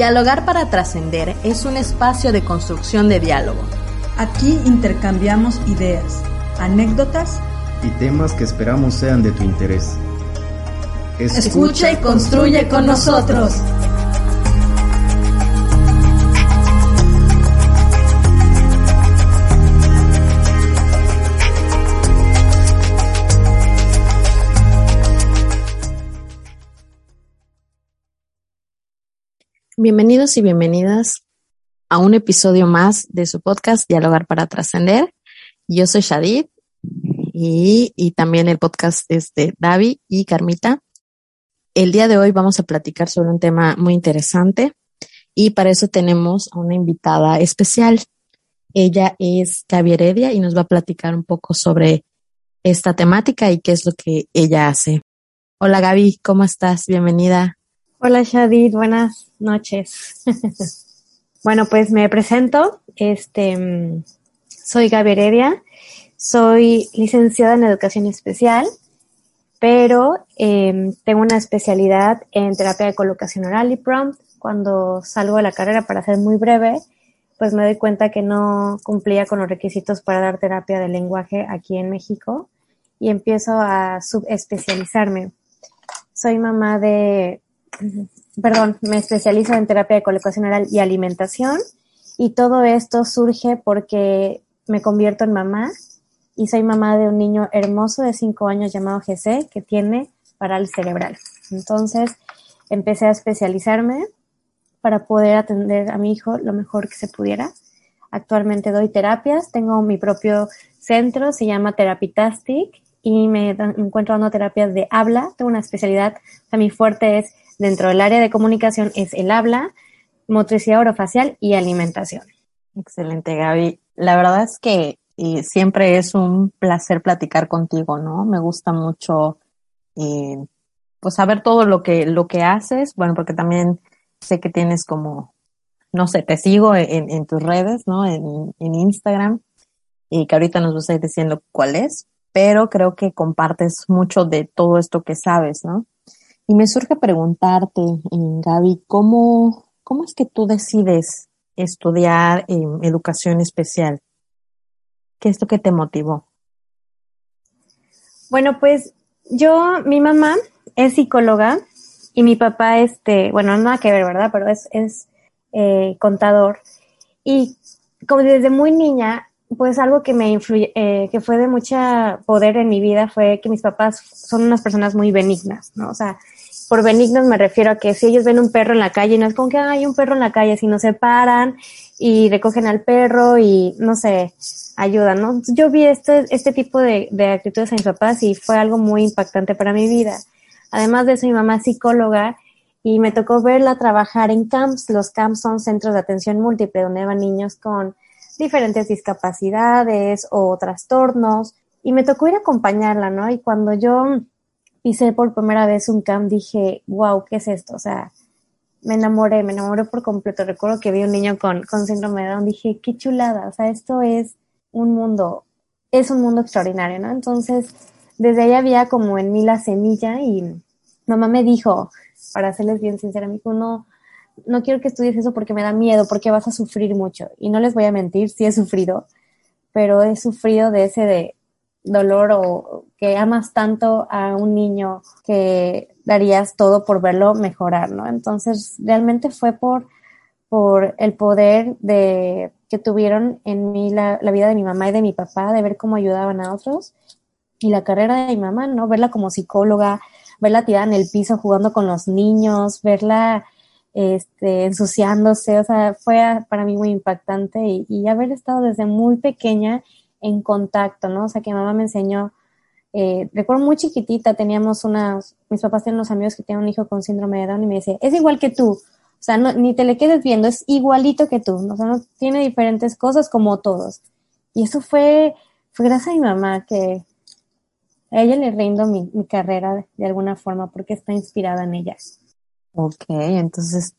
Dialogar para trascender es un espacio de construcción de diálogo. Aquí intercambiamos ideas, anécdotas y temas que esperamos sean de tu interés. Escucha y construye con nosotros. Bienvenidos y bienvenidas a un episodio más de su podcast Dialogar para Trascender. Yo soy Shadid y, también el podcast es de Davi y Carmita. El día de hoy vamos a platicar sobre un tema muy interesante y para eso tenemos a una invitada especial. Ella es Gaby Heredia y nos va a platicar un poco sobre esta temática y qué es lo que ella hace. Hola Gaby, ¿cómo estás? Bienvenida. Hola Shadid, buenas noches. bueno, pues me presento. Este, soy Gaby Heredia, soy licenciada en educación especial, pero eh, tengo una especialidad en terapia de colocación oral y prompt. Cuando salgo de la carrera, para ser muy breve, pues me doy cuenta que no cumplía con los requisitos para dar terapia de lenguaje aquí en México y empiezo a subespecializarme. Soy mamá de perdón, me especializo en terapia de colocación oral y alimentación y todo esto surge porque me convierto en mamá y soy mamá de un niño hermoso de 5 años llamado GC que tiene parálisis cerebral. Entonces empecé a especializarme para poder atender a mi hijo lo mejor que se pudiera. Actualmente doy terapias, tengo mi propio centro, se llama Therapitastic y me, encuentro dando terapias de habla, tengo una especialidad, o mi fuerte es dentro del área de comunicación es el habla, motricidad orofacial y alimentación. Excelente, Gaby. La verdad es que siempre es un placer platicar contigo, ¿no? Me gusta mucho, eh, pues saber todo lo que, lo que haces, bueno, porque también sé que tienes como, no sé, te sigo en, tus redes, ¿no? En, Instagram, y que ahorita nos vas a diciendo cuál es, pero creo que compartes mucho de todo esto que sabes, ¿no? Y me surge preguntarte, Gaby, ¿cómo, cómo es que tú decides estudiar en educación especial? ¿Qué es lo que te motivó? Bueno, pues yo, mi mamá es psicóloga y mi papá, este, bueno, nada que ver, ¿verdad? Pero es, es eh, contador. Y como desde muy niña, pues algo que me influye, eh, que fue de mucha poder en mi vida fue que mis papás son unas personas muy benignas, ¿no? O sea, por benignos me refiero a que si ellos ven un perro en la calle, no es como que hay un perro en la calle, sino se paran y recogen al perro y no sé, ayudan, ¿no? Yo vi este, este tipo de, de actitudes en mis papás y fue algo muy impactante para mi vida. Además de eso, mi mamá es psicóloga y me tocó verla trabajar en camps. Los camps son centros de atención múltiple donde van niños con diferentes discapacidades o trastornos y me tocó ir a acompañarla, ¿no? Y cuando yo hice por primera vez un camp, dije, wow, ¿qué es esto? O sea, me enamoré, me enamoré por completo. Recuerdo que vi un niño con, con síndrome de Down, dije, qué chulada, o sea, esto es un mundo, es un mundo extraordinario, ¿no? Entonces, desde ahí había como en mí la semilla y mamá me dijo, para serles bien sincera, me dijo, no, no quiero que estudies eso porque me da miedo, porque vas a sufrir mucho. Y no les voy a mentir, sí he sufrido, pero he sufrido de ese de, dolor o que amas tanto a un niño que darías todo por verlo mejorar, ¿no? Entonces, realmente fue por, por el poder de que tuvieron en mí la, la vida de mi mamá y de mi papá, de ver cómo ayudaban a otros y la carrera de mi mamá, ¿no? Verla como psicóloga, verla tirada en el piso jugando con los niños, verla este, ensuciándose, o sea, fue para mí muy impactante y, y haber estado desde muy pequeña en contacto, ¿no? O sea, que mamá me enseñó, eh, recuerdo muy chiquitita, teníamos unas, mis papás tenían unos amigos que tenían un hijo con síndrome de Down y me decía, es igual que tú, o sea, no, ni te le quedes viendo, es igualito que tú, o sea, no tiene diferentes cosas como todos. Y eso fue, fue gracias a mi mamá que a ella le rindo mi, mi carrera de alguna forma porque está inspirada en ella. Ok, entonces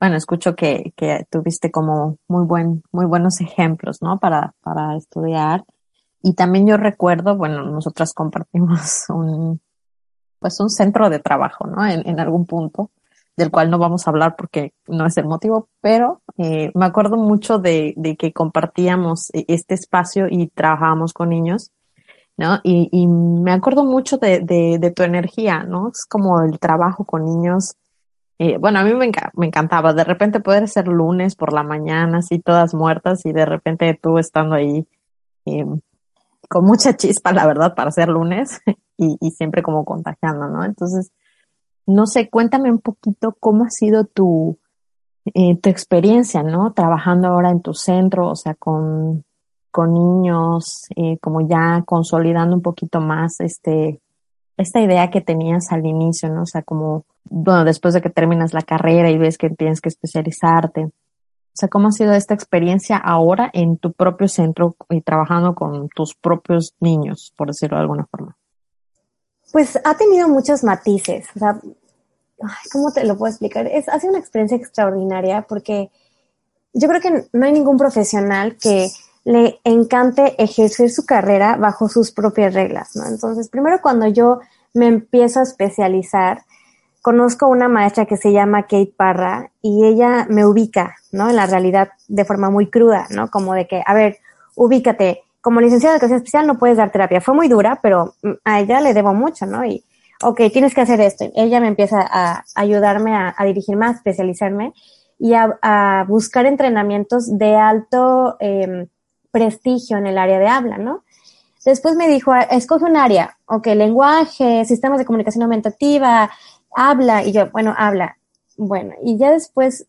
bueno, escucho que, que tuviste como muy buen, muy buenos ejemplos, ¿no? Para, para estudiar. Y también yo recuerdo, bueno, nosotras compartimos un, pues un centro de trabajo, ¿no? En, en algún punto. del cual no vamos a hablar porque no es el motivo, pero eh, me acuerdo mucho de, de, que compartíamos e, este espacio y trabajábamos con niños, ¿no? Y, y me acuerdo mucho de, de, de, tu energía, ¿no? Es como el trabajo con niños. Bueno, a mí me, me, encantaba de repente poder ser lunes por la mañana, así todas muertas y de repente tú estando ahí con mucha chispa, la verdad, para ser lunes y, y siempre como contagiando, ¿no? Entonces, no sé, cuéntame un poquito cómo ha sido tu, eh, tu experiencia, ¿no? Trabajando ahora en tu centro, o sea, con, con niños, eh, como ya consolidando un poquito más este, esta idea que tenías al inicio, ¿no? O sea, como, bueno, después de que terminas la carrera y ves que tienes que especializarte. O sea, ¿cómo ha sido esta experiencia ahora en tu propio centro y trabajando con tus propios niños, por decirlo de alguna forma? Pues ha tenido muchos matices. O sea, ¿cómo te lo puedo explicar? Es, ha sido una experiencia extraordinaria porque yo creo que no hay ningún profesional que le encante ejercer su carrera bajo sus propias reglas, ¿no? Entonces, primero cuando yo me empiezo a especializar, conozco una maestra que se llama Kate Parra y ella me ubica, ¿no? En la realidad de forma muy cruda, ¿no? Como de que, a ver, ubícate, como licenciada de educación especial no puedes dar terapia. Fue muy dura, pero a ella le debo mucho, ¿no? Y, ok, tienes que hacer esto. Ella me empieza a ayudarme a, a dirigirme, a especializarme y a, a buscar entrenamientos de alto eh, prestigio en el área de habla, ¿no? Después me dijo, escoge un área, ok, lenguaje, sistemas de comunicación aumentativa, habla, y yo, bueno, habla. Bueno, y ya después,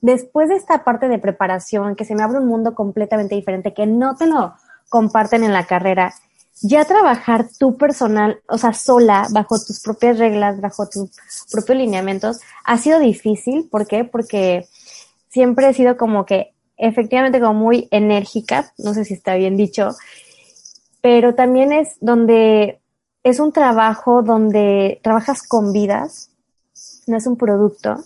después de esta parte de preparación, que se me abre un mundo completamente diferente, que no te lo comparten en la carrera, ya trabajar tu personal, o sea, sola, bajo tus propias reglas, bajo tus propios lineamientos, ha sido difícil. ¿Por qué? Porque siempre he sido como que efectivamente como muy enérgica, no sé si está bien dicho, pero también es donde es un trabajo donde trabajas con vidas, no es un producto,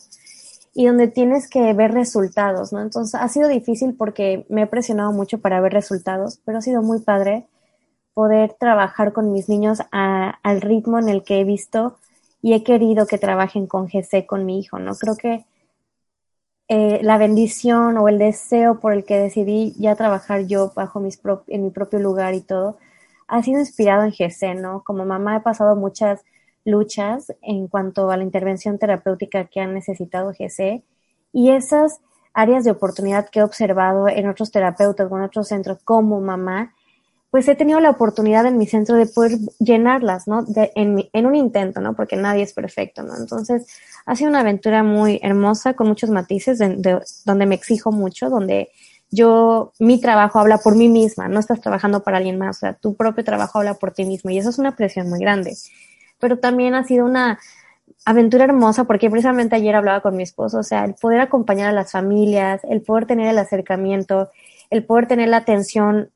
y donde tienes que ver resultados, ¿no? Entonces ha sido difícil porque me he presionado mucho para ver resultados, pero ha sido muy padre poder trabajar con mis niños al ritmo en el que he visto y he querido que trabajen con GC con mi hijo, ¿no? Creo que eh, la bendición o el deseo por el que decidí ya trabajar yo bajo mis en mi propio lugar y todo, ha sido inspirado en GC, ¿no? Como mamá he pasado muchas luchas en cuanto a la intervención terapéutica que han necesitado GC y esas áreas de oportunidad que he observado en otros terapeutas o en otros centros como mamá, pues he tenido la oportunidad en mi centro de poder llenarlas, ¿no? De, en, en, un intento, ¿no? Porque nadie es perfecto, ¿no? Entonces, ha sido una aventura muy hermosa, con muchos matices, de, de, donde me exijo mucho, donde yo, mi trabajo habla por mí misma, no estás trabajando para alguien más, o sea, tu propio trabajo habla por ti mismo y eso es una presión muy grande pero también ha sido una aventura hermosa porque precisamente ayer hablaba con mi esposo, o sea, el poder acompañar a las familias, el poder tener el acercamiento, el poder tener la atención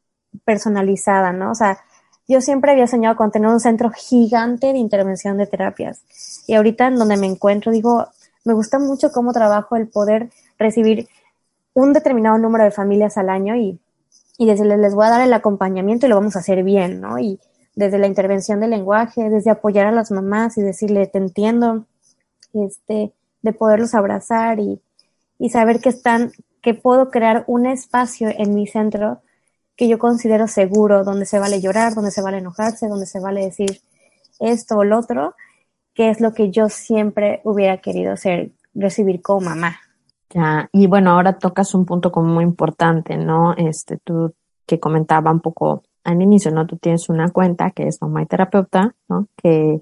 personalizada, ¿no? O sea, yo siempre había soñado con tener un centro gigante de intervención de terapias. Y ahorita en donde me encuentro, digo, me gusta mucho cómo trabajo el poder recibir un determinado número de familias al año y, y decirles, les voy a dar el acompañamiento y lo vamos a hacer bien, ¿no? Y, desde la intervención del lenguaje, desde apoyar a las mamás y decirle, te entiendo, este, de poderlos abrazar y, y saber que están, que puedo crear un espacio en mi centro que yo considero seguro, donde se vale llorar, donde se vale enojarse, donde se vale decir esto o lo otro, que es lo que yo siempre hubiera querido ser, recibir como mamá. Ya, y bueno, ahora tocas un punto como muy importante, ¿no? Este, tú que comentaba un poco al inicio, ¿no? Tú tienes una cuenta que es Mamá y Terapeuta, ¿no? Que,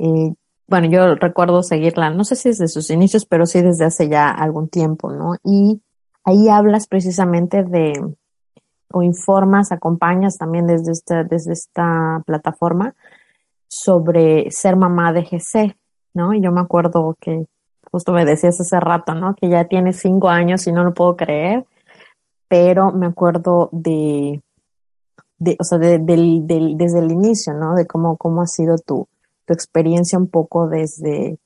eh, bueno, yo recuerdo seguirla, no sé si desde sus inicios, pero sí desde hace ya algún tiempo, ¿no? Y ahí hablas precisamente de, o informas, acompañas también desde esta, desde esta plataforma sobre ser mamá de GC, ¿no? Y yo me acuerdo que justo me decías hace rato, ¿no? Que ya tienes cinco años y no lo puedo creer, pero me acuerdo de, o sea, de, desde el inicio, ¿no? De cómo, cómo ha sido tu, tu experiencia un poco desde,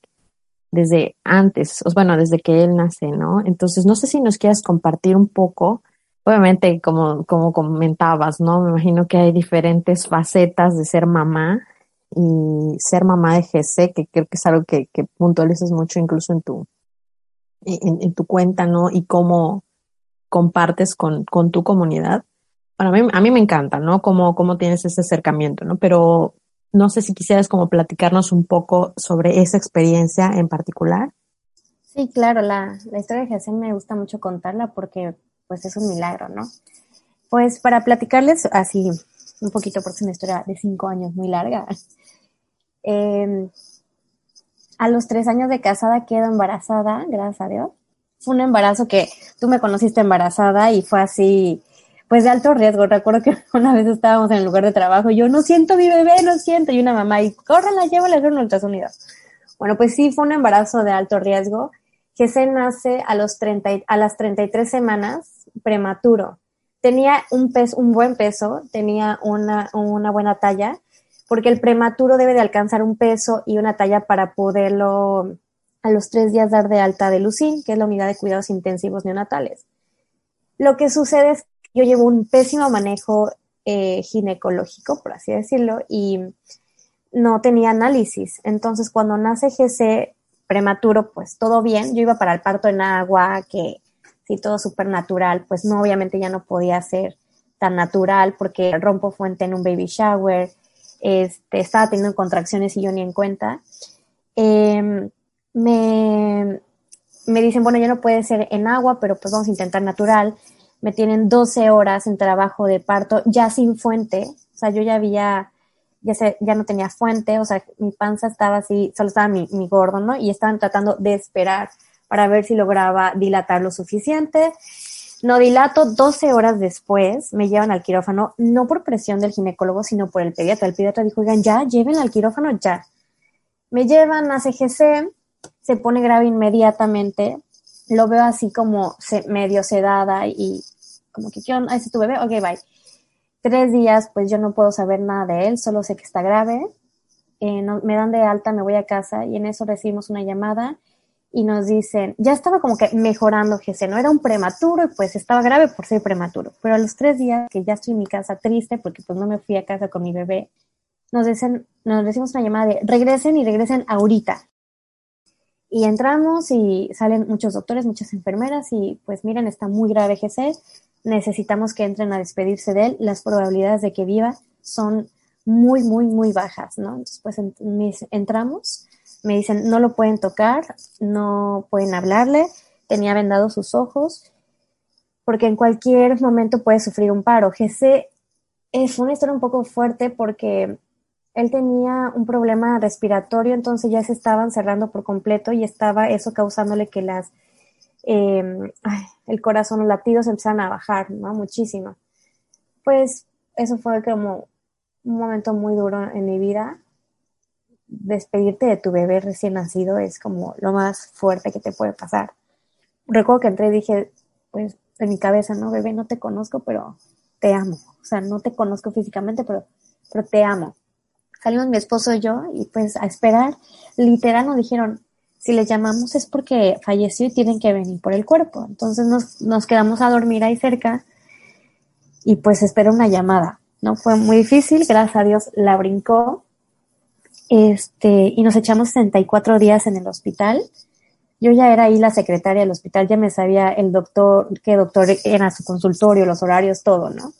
desde antes, o bueno, desde que él nace, ¿no? Entonces, no sé si nos quieras compartir un poco, obviamente, como, como comentabas, ¿no? Me imagino que hay diferentes facetas de ser mamá y ser mamá de GC, que creo que es algo que, que puntualizas mucho incluso en tu, en, tu cuenta, ¿no? Y cómo compartes con, con tu comunidad. Para mí, a mí me encanta, ¿no? Cómo, cómo tienes ese acercamiento, ¿no? Pero no sé si quisieras como platicarnos un poco sobre esa experiencia en particular. Sí, claro, la, la historia de GC me gusta mucho contarla porque pues es un milagro, ¿no? Pues para platicarles así un poquito, porque es una historia de cinco años muy larga. Em, a los tres años de casada quedo embarazada, gracias a Dios. Fue un embarazo que tú me conociste embarazada y fue así, pues de alto riesgo. Recuerdo que una vez estábamos en el lugar de trabajo, yo no siento mi bebé, no siento, y una mamá, y córrela, llévala a hacer un ultrasonido. Bueno, pues sí, fue un embarazo de alto riesgo que se nace a, los 30, a las 33 semanas prematuro. Tenía un, peso, un buen peso, tenía una, una buena talla, porque el prematuro debe de alcanzar un peso y una talla para poderlo a los tres días dar de alta de Lucín, que es la unidad de cuidados intensivos neonatales. Lo que sucede es que yo llevo un pésimo manejo eh, ginecológico, por así decirlo, y no tenía análisis. Entonces, cuando nace GC prematuro, pues todo bien. Yo iba para el parto en agua, que sí, todo súper natural, pues no, obviamente ya no podía ser tan natural porque rompo fuente en un baby shower, este, estaba teniendo contracciones y yo ni en cuenta. Em, me, me dicen, bueno, ya no puede ser en agua, pero pues vamos a intentar natural. Me tienen 12 horas en trabajo de parto, ya sin fuente. O sea, yo ya había, ya, ya no tenía fuente, o sea, mi panza estaba así, solo estaba mi, mi gordo, ¿no? Y estaban tratando de esperar para ver si lograba dilatar lo suficiente. No dilato 12 horas después, me llevan al quirófano, no por presión del ginecólogo, sino por el pediatra. El pediatra dijo, oigan, ya, lleven al quirófano ya. Me llevan a CGC, se pone grave inmediatamente, lo veo así como medio sedada y como que, ¿qué onda? ¿Es tu bebé? Ok, bye. Tres días, pues yo no puedo saber nada de él, solo sé que está grave. Eh, me dan de alta, me voy a casa y en eso recibimos una llamada y nos dicen, ya estaba como que mejorando GC, no era un prematuro y pues estaba grave por ser prematuro, pero a los tres días que ya estoy en mi casa triste porque pues no me fui a casa con mi bebé, nos dicen, nos decimos una llamada de regresen y regresen ahorita. Y entramos y salen muchos doctores, muchas enfermeras y pues miren, está muy grave GC, necesitamos que entren a despedirse de él, las probabilidades de que viva son muy, muy, muy bajas, ¿no? Entonces pues entramos me dicen, no lo pueden tocar, no pueden hablarle, tenía vendados sus ojos, porque en cualquier momento puede sufrir un paro. GC es una historia un poco fuerte porque él tenía un problema respiratorio, entonces ya se estaban cerrando por completo y estaba eso causándole que las eh, el corazón, los latidos empezaran a bajar, ¿no? Muchísimo. Pues eso fue como un momento muy duro en mi vida despedirte de tu bebé recién nacido es como lo más fuerte que te puede pasar. Recuerdo que entré y dije, pues en mi cabeza, no, bebé, no te conozco, pero te amo. O sea, no te conozco físicamente, pero, pero te amo. Salimos mi esposo y yo y pues a esperar. Literal nos dijeron, si le llamamos es porque falleció y tienen que venir por el cuerpo. Entonces nos, quedamos a dormir ahí cerca y pues espero una llamada. No fue muy difícil, gracias a Dios la brincó este, y nos echamos 64 días en el hospital. Yo ya era ahí la secretaria del hospital, ya me sabía el doctor, qué doctor era su consultorio, los horarios, todo, ¿no?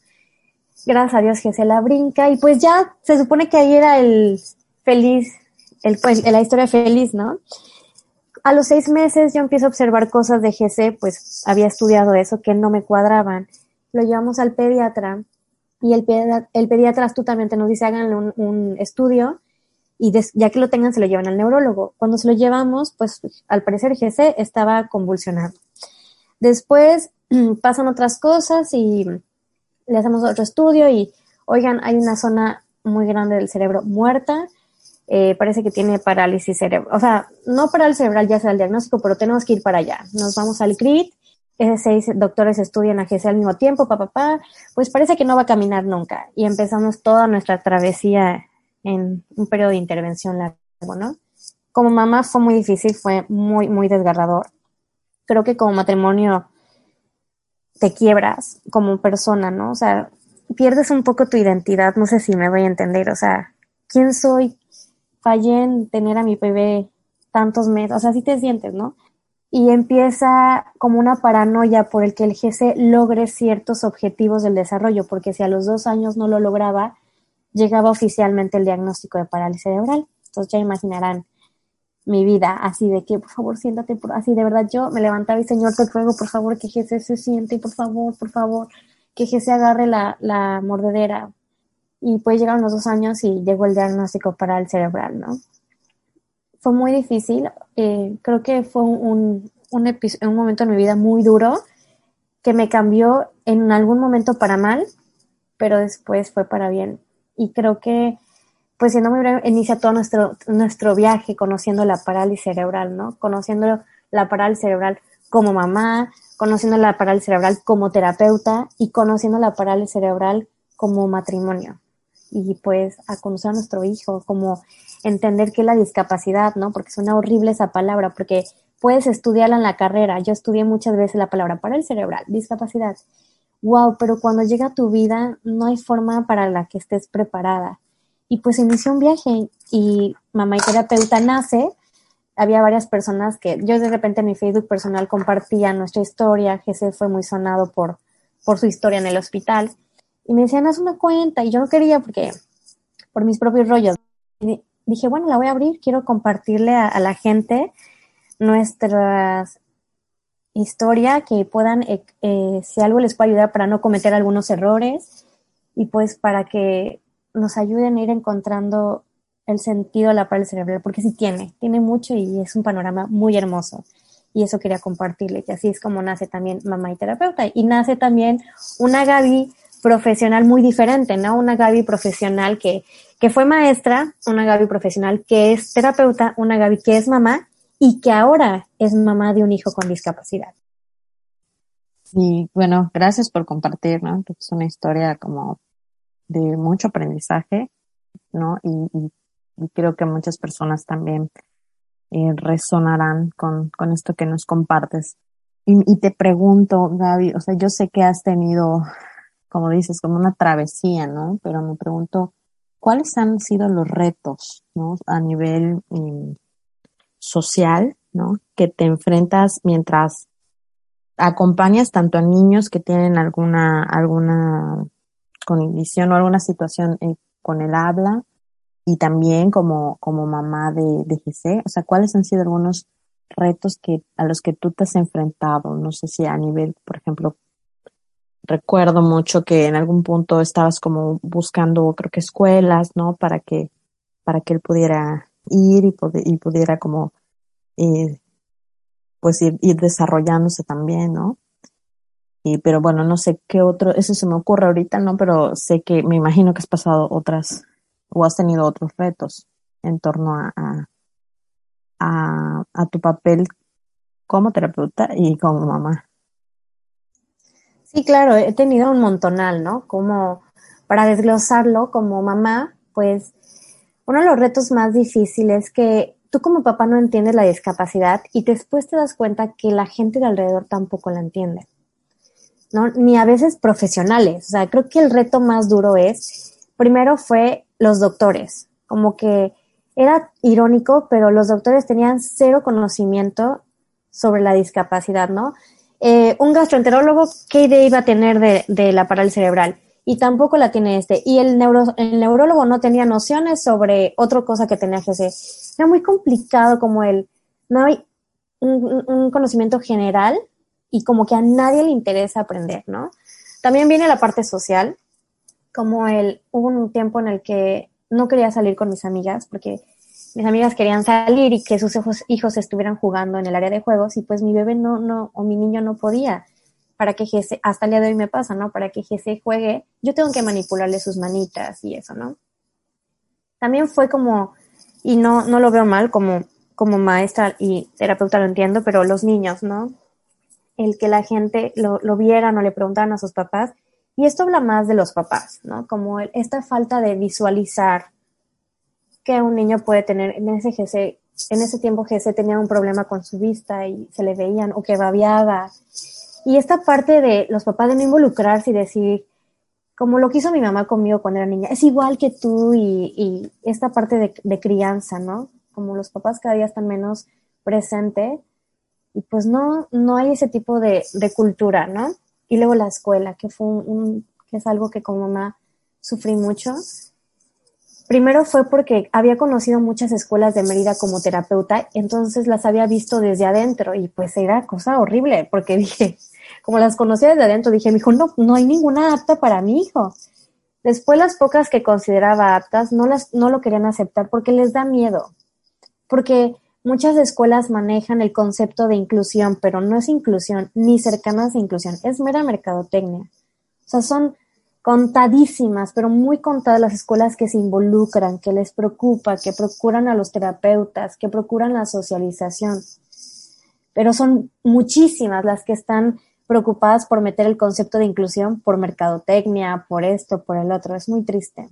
Gracias a Dios que se la brinca y pues ya se supone que ahí era el feliz, el, pues, la historia feliz, ¿no? A los seis meses yo empiezo a observar cosas de GC, pues había estudiado eso, que no me cuadraban. Lo llevamos al pediatra y el, pediatra, el pediatra astutamente nos dice háganle un, un estudio y ya que lo tengan se lo llevan al neurólogo. Cuando se lo llevamos, pues al parecer GC estaba convulsionado. Después pasan otras cosas y le hacemos otro estudio y, oigan, hay una zona muy grande del cerebro muerta, eh, parece que tiene parálisis cerebral, o sea, no parálisis cerebral ya sea el diagnóstico, pero tenemos que ir para allá. Nos vamos al CRIT, seis doctores estudian a GC al mismo tiempo, papá, pa, pues parece que no va a caminar nunca. Y empezamos toda nuestra travesía en un periodo de intervención largo, ¿no? Como mamá fue muy difícil, fue muy, muy desgarrador. Creo que como matrimonio te quiebras como persona, ¿no? O sea, pierdes un poco tu identidad, no sé si me voy a entender, o sea, ¿quién soy? Fallé en tener a mi bebé tantos meses, o sea, así te sientes, ¿no? Y empieza como una paranoia por el que el GC logre ciertos objetivos del desarrollo, porque si a los dos años no lo lograba, llegaba oficialmente el diagnóstico de parálisis cerebral. Entonces ya imaginarán mi vida así de que, por favor, siéntate, así de verdad yo me levantaba y Señor, te ruego, por favor, que GC se siente, por favor, por favor, que GC agarre la, la mordedera. Y pues llegaron los dos años y llegó el diagnóstico para el cerebral, ¿no? Fue muy difícil, eh, creo que fue un, un, un momento en mi vida muy duro que me cambió en algún momento para mal, pero después fue para bien y creo que, pues siendo muy breve, inicia todo nuestro, nuestro viaje conociendo la parálisis cerebral, ¿no? Conociendo la parálisis cerebral como mamá, conociendo la parálisis cerebral como terapeuta y conociendo la parálisis cerebral como matrimonio. Y pues a conocer a nuestro hijo, como entender qué es la discapacidad, ¿no? Porque suena horrible esa palabra, porque puedes estudiarla en la carrera. Yo estudié muchas veces la palabra parálisis cerebral, discapacidad wow, pero cuando llega tu vida no hay forma para la que estés preparada. Y pues inició un viaje y mamá y terapeuta nace. Había varias personas que yo de repente en mi Facebook personal compartía nuestra historia. Jesse fue muy sonado por, por su historia en el hospital. Y me decían, haz una cuenta. Y yo no quería porque, por mis propios rollos. Y dije, bueno, la voy a abrir. Quiero compartirle a, la gente nuestras historia que puedan, eh, eh, si algo les puede ayudar para no cometer algunos errores y pues para que nos ayuden a ir encontrando el sentido de la parálisis cerebral, porque sí tiene, tiene mucho y es un panorama muy hermoso. Y eso quería compartirle, que así es como nace también mamá y terapeuta. Y nace también una Gaby profesional muy diferente, ¿no? Una Gaby profesional que, que fue maestra, una Gaby profesional que es terapeuta, una Gaby que es mamá y que ahora es mamá de un hijo con discapacidad. Y bueno, gracias por compartir, ¿no? Es una historia como de mucho aprendizaje, ¿no? Y, creo que muchas personas también eh, resonarán con, con esto que nos compartes. Y, y, te pregunto, Gaby, o sea, yo sé que has tenido, como dices, como una travesía, ¿no? Pero me pregunto, ¿cuáles han sido los retos, ¿no? A nivel eh, social, ¿no? Que te enfrentas mientras acompañas tanto a niños que tienen alguna, alguna condición o alguna situación con el habla y también como, como mamá de, de. O sea, ¿cuáles han sido algunos retos que, a los que tú te has enfrentado? No sé si a nivel, por ejemplo, recuerdo mucho que en algún punto estabas como buscando, creo que escuelas, ¿no? Para que, para que él pudiera ir y, pudiera como eh, pues ir, desarrollándose también, ¿no? Y, pero bueno, no sé qué otro, eso se me ocurre ahorita, ¿no? Pero sé que me imagino que has pasado otras o has tenido otros retos en torno a, a tu papel como terapeuta y como mamá. Sí, claro, he tenido un montonal, ¿no? Como para desglosarlo como mamá, pues uno de los retos más difíciles que tú como papá no entiendes la discapacidad y después te das cuenta que la gente de alrededor tampoco la entiende. ¿no? Ni a veces profesionales. O sea, creo que el reto más duro es, primero fue los doctores, como que era irónico, pero los doctores tenían cero conocimiento sobre la discapacidad, ¿no? Eh, un gastroenterólogo, ¿qué idea iba a tener de, de la parálisis cerebral? y tampoco la tiene este. Y el, neuro, el neurólogo no tenía nociones sobre otra cosa que tenía GC. Era muy complicado como el, no hay un, conocimiento general y como que a nadie le interesa aprender, ¿no? También viene la parte social, como el, hubo un tiempo en el que no quería salir con mis amigas porque mis amigas querían salir y que sus hijos, hijos estuvieran jugando en el área de juegos y pues mi bebé no, no, o mi niño no podía para que Jesse, hasta el día de hoy me pasa, ¿no? Para que Jesse juegue, yo tengo que manipularle sus manitas y eso, ¿no? También fue como, y no, no lo veo mal como, como maestra y terapeuta lo entiendo, pero los niños, ¿no? El que la gente lo, lo viera, no le preguntaran a sus papás. Y esto habla más de los papás, ¿no? Como esta falta de visualizar que un niño puede tener en ese GC, en ese tiempo GC tenía un problema con su vista y se le veían o que babiaba y esta parte de los papás de no involucrarse y decir, como lo que hizo mi mamá conmigo cuando era niña, es igual que tú y, y esta parte de, de, crianza, ¿no? Como los papás cada día están menos presentes y pues no, no hay ese tipo de, de cultura, ¿no? Y luego la escuela, que fue un, que es algo que como mamá sufrí mucho. Primero fue porque había conocido muchas escuelas de Mérida como terapeuta, entonces las había visto desde adentro y pues era cosa horrible porque dije, como las conocía desde adentro, dije, mi hijo, no, no hay ninguna apta para mi hijo. Después las pocas que consideraba aptas no las, no lo querían aceptar porque les da miedo. Porque muchas escuelas manejan el concepto de inclusión, pero no es inclusión ni cercanas a inclusión, es mera mercadotecnia. O sea, son contadísimas, pero muy contadas las escuelas que se involucran, que les preocupa, que procuran a los terapeutas, que procuran la socialización. Pero son muchísimas las que están preocupadas por meter el concepto de inclusión por mercadotecnia, por esto, por el otro. Es muy triste.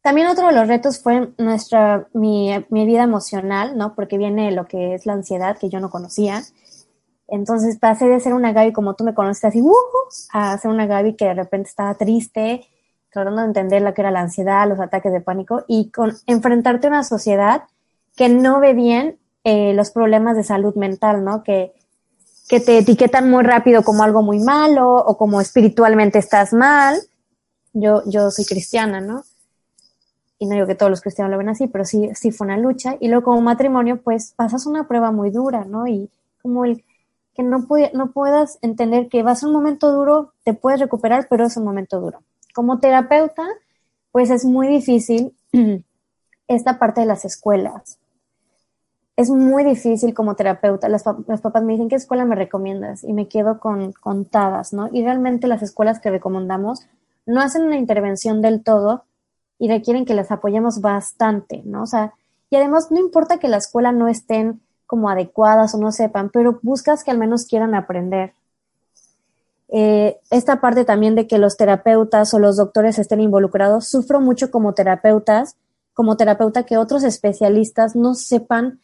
También otro de los retos fue nuestra, mi, mi vida emocional, ¿no? Porque viene lo que es la ansiedad que yo no conocía entonces pasé de ser una Gaby como tú me conoces así, uh, a ser una Gaby que de repente estaba triste, tratando de entender lo que era la ansiedad, los ataques de pánico y con enfrentarte a una sociedad que no ve bien eh, los problemas de salud mental, ¿no? Que, que te etiquetan muy rápido como algo muy malo o como espiritualmente estás mal. Yo, yo soy cristiana, ¿no? Y no digo que todos los cristianos lo ven así, pero sí, sí fue una lucha. Y luego como matrimonio, pues pasas una prueba muy dura, ¿no? Y como el que no, no puedas entender que va a un momento duro, te puedes recuperar, pero es un momento duro. Como terapeuta, pues es muy difícil esta parte de las escuelas. Es muy difícil como terapeuta. Las, papás me dicen, ¿qué escuela me recomiendas? Y me quedo con contadas, ¿no? Y realmente las escuelas que recomendamos no hacen una intervención del todo y requieren que las apoyemos bastante, ¿no? O sea, y además no importa que la escuela no estén como adecuadas o no sepan, pero buscas que al menos quieran aprender. Eh, esta parte también de que los terapeutas o los doctores estén involucrados, sufro mucho como terapeutas, como terapeuta que otros especialistas no sepan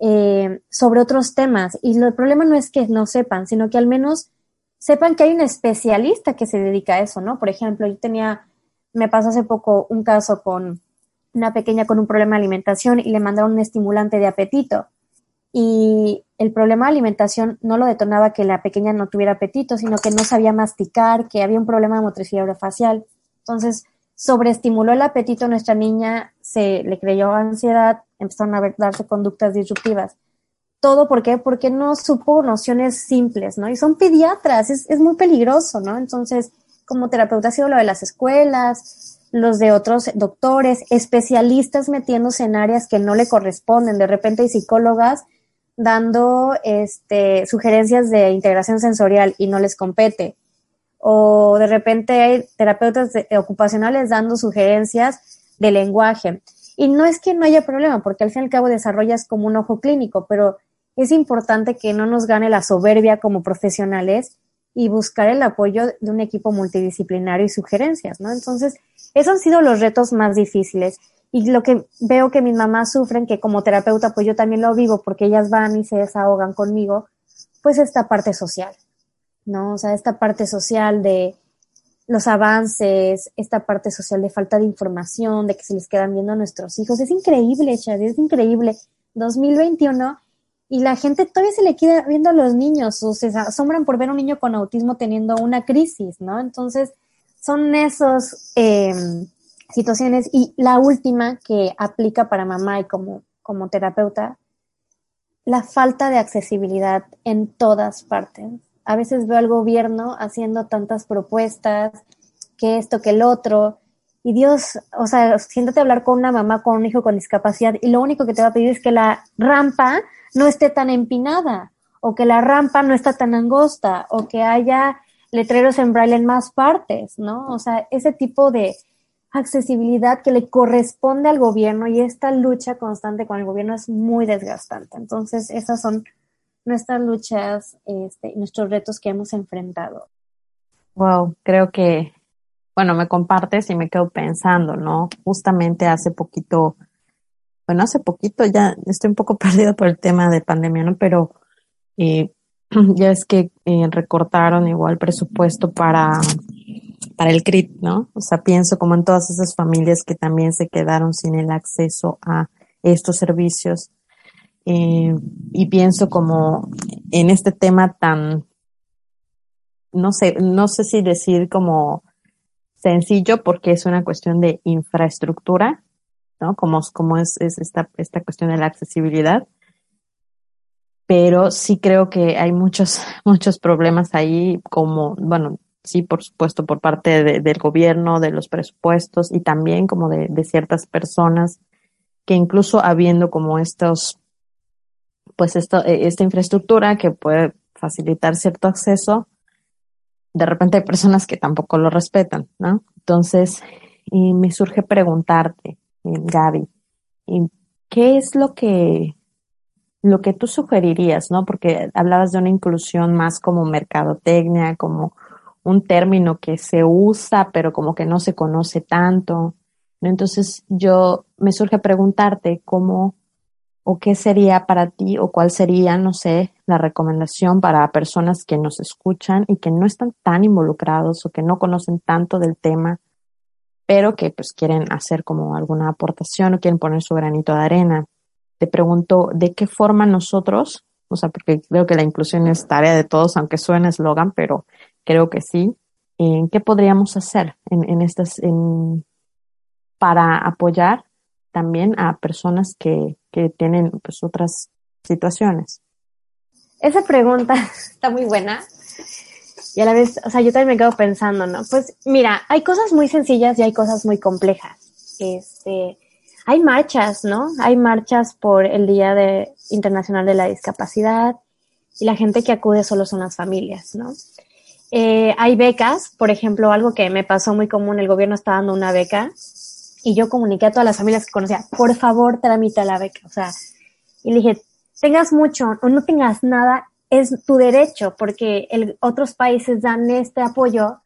eh, sobre otros temas. Y el problema no es que no sepan, sino que al menos sepan que hay un especialista que se dedica a eso, ¿no? Por ejemplo, yo tenía, me pasó hace poco un caso con una pequeña con un problema de alimentación y le mandaron un estimulante de apetito y el problema de alimentación no lo detonaba que la pequeña no tuviera apetito, sino que no sabía masticar, que había un problema de motricidad orofacial. Entonces, sobreestimuló el apetito, nuestra niña se le creyó ansiedad, empezaron a darse conductas disruptivas. Todo ¿por qué? Porque no supo nociones simples, ¿no? Y son pediatras, es, es muy peligroso, ¿no? Entonces, como terapeuta ha sido lo de las escuelas, los de otros doctores, especialistas metiéndose en áreas que no le corresponden. De repente hay psicólogas dando este, sugerencias de integración sensorial y no les compete. O de repente hay terapeutas ocupacionales dando sugerencias de lenguaje. Y no es que no haya problema, porque al fin y al cabo desarrollas como un ojo clínico, pero es importante que no nos gane la soberbia como profesionales y buscar el apoyo de un equipo multidisciplinario y sugerencias, ¿no? Entonces, esos han sido los retos más difíciles. Y lo que veo que mis mamás sufren, que como terapeuta pues yo también lo vivo porque ellas van y se desahogan conmigo, pues esta parte social, ¿no? O sea, esta parte social de los avances, esta parte social de falta de información, de que se les quedan viendo a nuestros hijos. Es increíble, Chad, es increíble. 2021 y la gente todavía se le queda viendo a los niños o se asombran por ver a un niño con autismo teniendo una crisis, ¿no? Entonces, son esos eh, situaciones. Y la última que aplica para mamá y como, como terapeuta, la falta de accesibilidad en todas partes. A veces veo al gobierno haciendo tantas propuestas, que esto, que el otro, y Dios, o sea, siéntate a hablar con una mamá con un hijo con discapacidad y lo único que te va a pedir es que la rampa no esté tan empinada, o que la rampa no está tan angosta, o que haya letreros en braille en más partes, ¿no? O sea, ese tipo de, accesibilidad que le corresponde al gobierno y esta lucha constante con el gobierno es muy desgastante. Entonces, esas son nuestras luchas, este, nuestros retos que hemos enfrentado. Wow, creo que, bueno, me compartes y me quedo pensando, ¿no? Justamente hace poquito, bueno, hace poquito ya estoy un poco perdida por el tema de pandemia, ¿no? Pero eh, ya es que eh, recortaron igual presupuesto para para el CRIT, ¿no? O sea, pienso como en todas esas familias que también se quedaron sin el acceso a estos servicios. Eh, y pienso como en este tema tan, no sé, no sé si decir como sencillo porque es una cuestión de infraestructura, ¿no? Como, como es, es esta, esta cuestión de la accesibilidad. Pero sí creo que hay muchos, muchos problemas ahí, como, bueno, sí, por supuesto, por parte del gobierno, de los presupuestos y también como de, de ciertas personas que incluso habiendo como estos, pues esto, e, esta infraestructura que puede facilitar cierto acceso, de repente hay personas que tampoco lo respetan, ¿no? Entonces, y me surge preguntarte, eh, Gaby, ¿qué es lo que, lo que tú sugerirías, ¿no? Porque hablabas de una inclusión más como mercadotecnia, como un término que se usa, pero como que no se conoce tanto. Entonces yo me surge preguntarte cómo o qué sería para ti o cuál sería, no sé, la recomendación para personas que nos escuchan y que no están tan involucrados o que no conocen tanto del tema, pero que pues quieren hacer como alguna aportación o quieren poner su granito de arena. Te pregunto, ¿de qué forma nosotros, o sea, porque creo que la inclusión es tarea de todos, aunque suene eslogan, pero creo que sí. ¿En qué podríamos hacer en, en estas, en, para apoyar también a personas que, que tienen pues otras situaciones? Esa pregunta está muy buena. Y a la vez, o sea, yo también me quedo pensando, ¿no? Pues mira, hay cosas muy sencillas y hay cosas muy complejas. Este, hay marchas, ¿no? Hay marchas por el Día de, Internacional de la Discapacidad y la gente que acude solo son las familias, ¿no? Eh, hay becas, por ejemplo, algo que me pasó muy común, el gobierno está dando una beca y yo comuniqué a todas las familias que conocía, por favor, tramita la beca, o sea, y le dije, tengas mucho o no tengas nada, es tu derecho, porque el, otros países dan este apoyo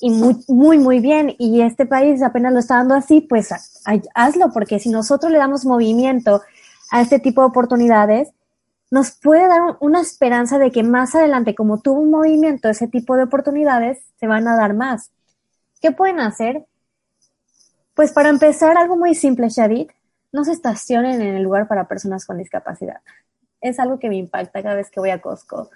y muy, muy, muy bien, y este país apenas lo está dando así, pues hazlo, porque si nosotros le damos movimiento a este tipo de oportunidades, nos puede dar una esperanza de que más adelante, como tuvo un movimiento, ese tipo de oportunidades se van a dar más. ¿Qué pueden hacer? Pues para empezar, algo muy simple, Shadid, no se estacionen en el lugar para personas con discapacidad. Es algo que me impacta cada vez que voy a Costco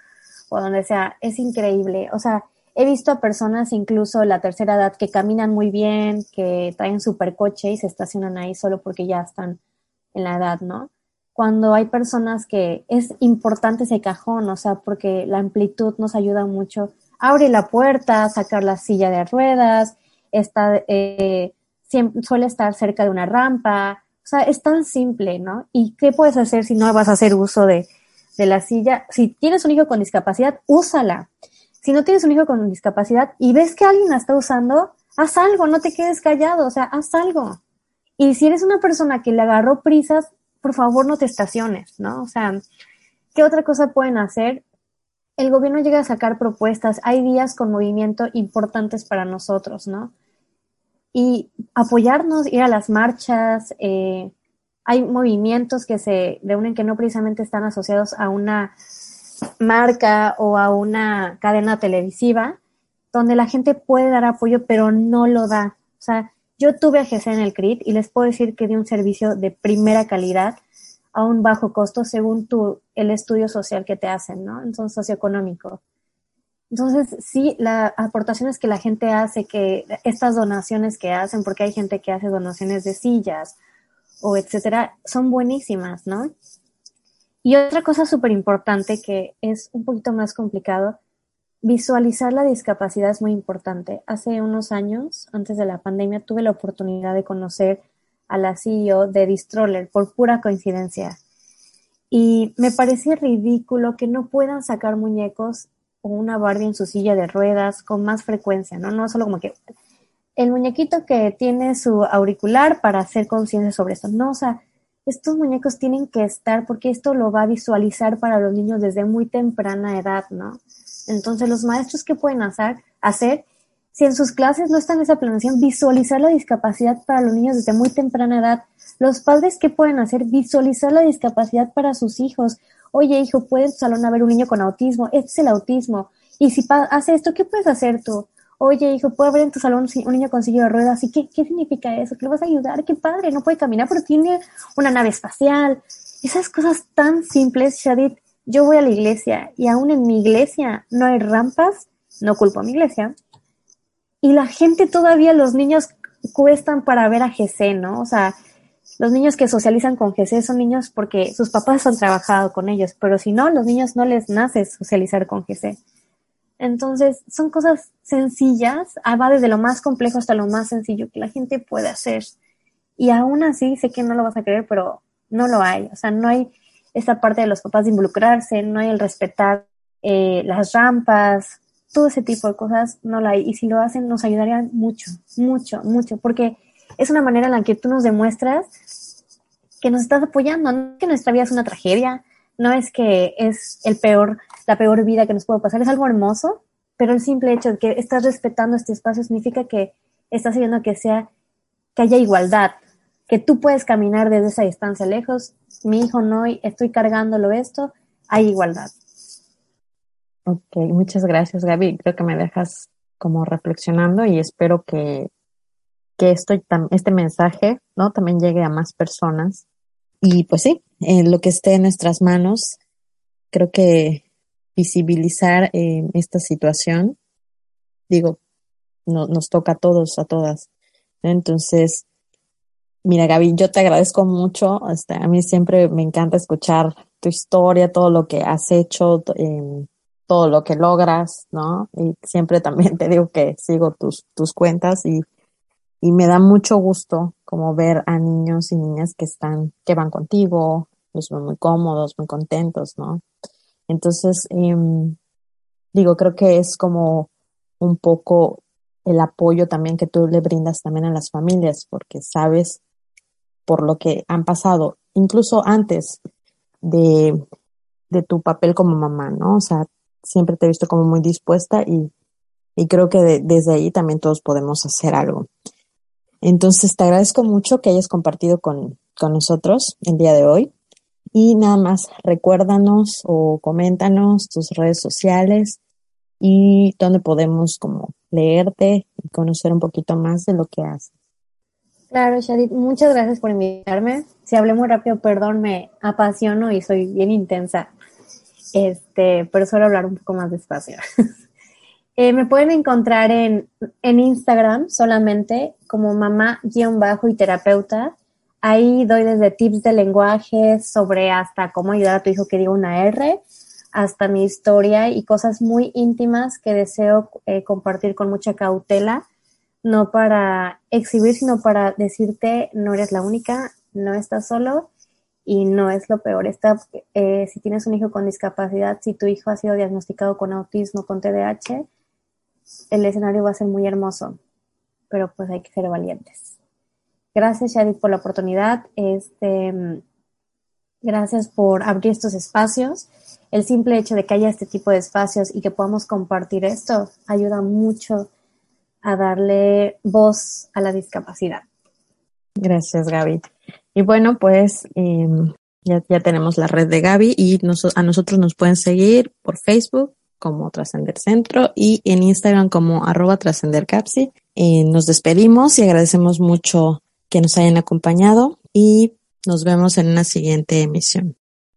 o donde sea. Es increíble. O sea, he visto a personas incluso de la tercera edad que caminan muy bien, que traen supercoche y se estacionan ahí solo porque ya están en la edad, ¿no? Cuando hay personas que es importante ese cajón, o sea, porque la amplitud nos ayuda mucho. Abre la puerta, sacar la silla de ruedas, está, eh, siempre, suele estar cerca de una rampa, o sea, es tan simple, ¿no? ¿Y qué puedes hacer si no vas a hacer uso de, de la silla? Si tienes un hijo con discapacidad, úsala. Si no tienes un hijo con discapacidad y ves que alguien la está usando, haz algo, no te quedes callado, o sea, haz algo. Y si eres una persona que le agarró prisas, por favor no te estaciones, ¿no? O sea, ¿qué otra cosa pueden hacer? El gobierno llega a sacar propuestas, hay días con movimiento importantes para nosotros, ¿no? Y apoyarnos, ir a las marchas, eh, hay movimientos que se reúnen que no precisamente están asociados a una marca o a una cadena televisiva, donde la gente puede dar apoyo, pero no lo da. O sea, yo tuve a GC en el CRIT y les puedo decir que di un servicio de primera calidad a un bajo costo según tu, el estudio social que te hacen, ¿no? Entonces, socioeconómico. Entonces, sí, las aportaciones que la gente hace, que estas donaciones que hacen, porque hay gente que hace donaciones de sillas o etcétera, son buenísimas, ¿no? Y otra cosa súper importante que es un poquito más complicado Visualizar la discapacidad es muy importante. Hace unos años, antes de la pandemia, tuve la oportunidad de conocer a la CEO de Distroller por pura coincidencia. Y me parecía ridículo que no puedan sacar muñecos o una Barbie en su silla de ruedas con más frecuencia, ¿no? No solo como que el muñequito que tiene su auricular para hacer conciencia sobre esto. No, o sea, estos muñecos tienen que estar porque esto lo va a visualizar para los niños desde muy temprana edad, ¿no? Entonces, los maestros, ¿qué pueden hacer? hacer? Si en sus clases no está en esa planeación, visualizar la discapacidad para los niños desde muy temprana edad. Los padres, ¿qué pueden hacer? Visualizar la discapacidad para sus hijos. Oye, hijo, puedes salón a ver un niño con autismo. Este es el autismo. Y si hace esto, ¿qué puedes hacer tú? oye, hijo, ¿puede haber en tu salón un niño con silla de ruedas? ¿Y qué, qué significa eso? ¿Que lo vas a ayudar? ¡Qué padre! No puede caminar, pero tiene una nave espacial. Esas cosas tan simples, Shadid. Yo voy a la iglesia y aún en mi iglesia no hay rampas, no culpo a mi iglesia. Y la gente todavía, los niños cuestan para ver a GC, ¿no? O sea, los niños que socializan con GC son niños porque sus papás han trabajado con ellos, pero si no, los niños no les nace socializar con GC. Entonces, son cosas sencillas, ah, va desde lo más complejo hasta lo más sencillo que la gente puede hacer. Y aún así, sé que no lo vas a creer, pero no lo hay. O sea, no hay esta parte de los papás de involucrarse, no hay el respetar eh, las rampas, todo ese tipo de cosas no lo hay. Y si lo hacen, nos ayudarían mucho, mucho, mucho, porque es una manera en la que tú nos demuestras que nos estás apoyando, no que nuestra vida es una tragedia, no es que es el peor, la peor vida que nos puede pasar, es algo hermoso, pero el simple hecho de que estás respetando este espacio significa que estás haciendo que sea, que haya igualdad, que tú puedes caminar desde esa distancia lejos, mi hijo no, estoy cargándolo esto, hay igualdad. Ok, muchas gracias Gaby. Creo que me dejas como reflexionando y espero que, que esto, este mensaje ¿no? también llegue a más personas. Y pues sí, en lo que esté en nuestras manos, creo que visibilizar eh, esta situación, digo, no, nos toca a todos, a todas. Entonces, mira, Gaby, yo te agradezco mucho. Este, a mí siempre me encanta escuchar tu historia, todo lo que has hecho, eh, todo lo que logras, ¿no? Y siempre también te digo que sigo tus, tus cuentas y, y me da mucho gusto como ver a niños y niñas que están, que van contigo, los muy cómodos, muy contentos, ¿no? Entonces, em, digo, creo que es como un poco el apoyo también que tú le brindas también a las familias, porque sabes por lo que han pasado, incluso antes de, de tu papel como mamá, ¿no? O sea, siempre te he visto como muy dispuesta y, y creo que desde ahí también todos podemos hacer algo. Entonces, te agradezco mucho que hayas compartido con, con nosotros el día de hoy. Y nada más, recuérdanos o coméntanos tus redes sociales y donde podemos como leerte y conocer un poquito más de lo que haces. Claro, Shadid, muchas gracias por invitarme. Si hablé muy rápido, perdón, me apasiono y soy bien intensa. Este, pero suelo hablar un poco más despacio. eh, me pueden encontrar en, en Instagram solamente como mamá-y terapeuta Ahí doy desde tips de lenguaje sobre hasta cómo ayudar a tu hijo que diga una R, hasta mi historia y cosas muy íntimas que deseo eh, compartir con mucha cautela, no para exhibir, sino para decirte no eres la única, no estás solo y no es lo peor. Está, eh, si tienes un hijo con discapacidad, si tu hijo ha sido diagnosticado con autismo, con TDAH, el escenario va a ser muy hermoso, pero pues hay que ser valientes. Gracias, Shadid, por la oportunidad. Este, gracias por abrir estos espacios. El simple hecho de que haya este tipo de espacios y que podamos compartir esto ayuda mucho a darle voz a la discapacidad. Gracias, Gaby. Y bueno, pues em, ya, ya, tenemos la red de Gaby y a nosotros nos pueden seguir por Facebook como Trascender Centro y en Instagram como arroba Trascender Capsi. Eh, nos despedimos y agradecemos mucho que nos hayan acompañado y nos vemos en una siguiente emisión.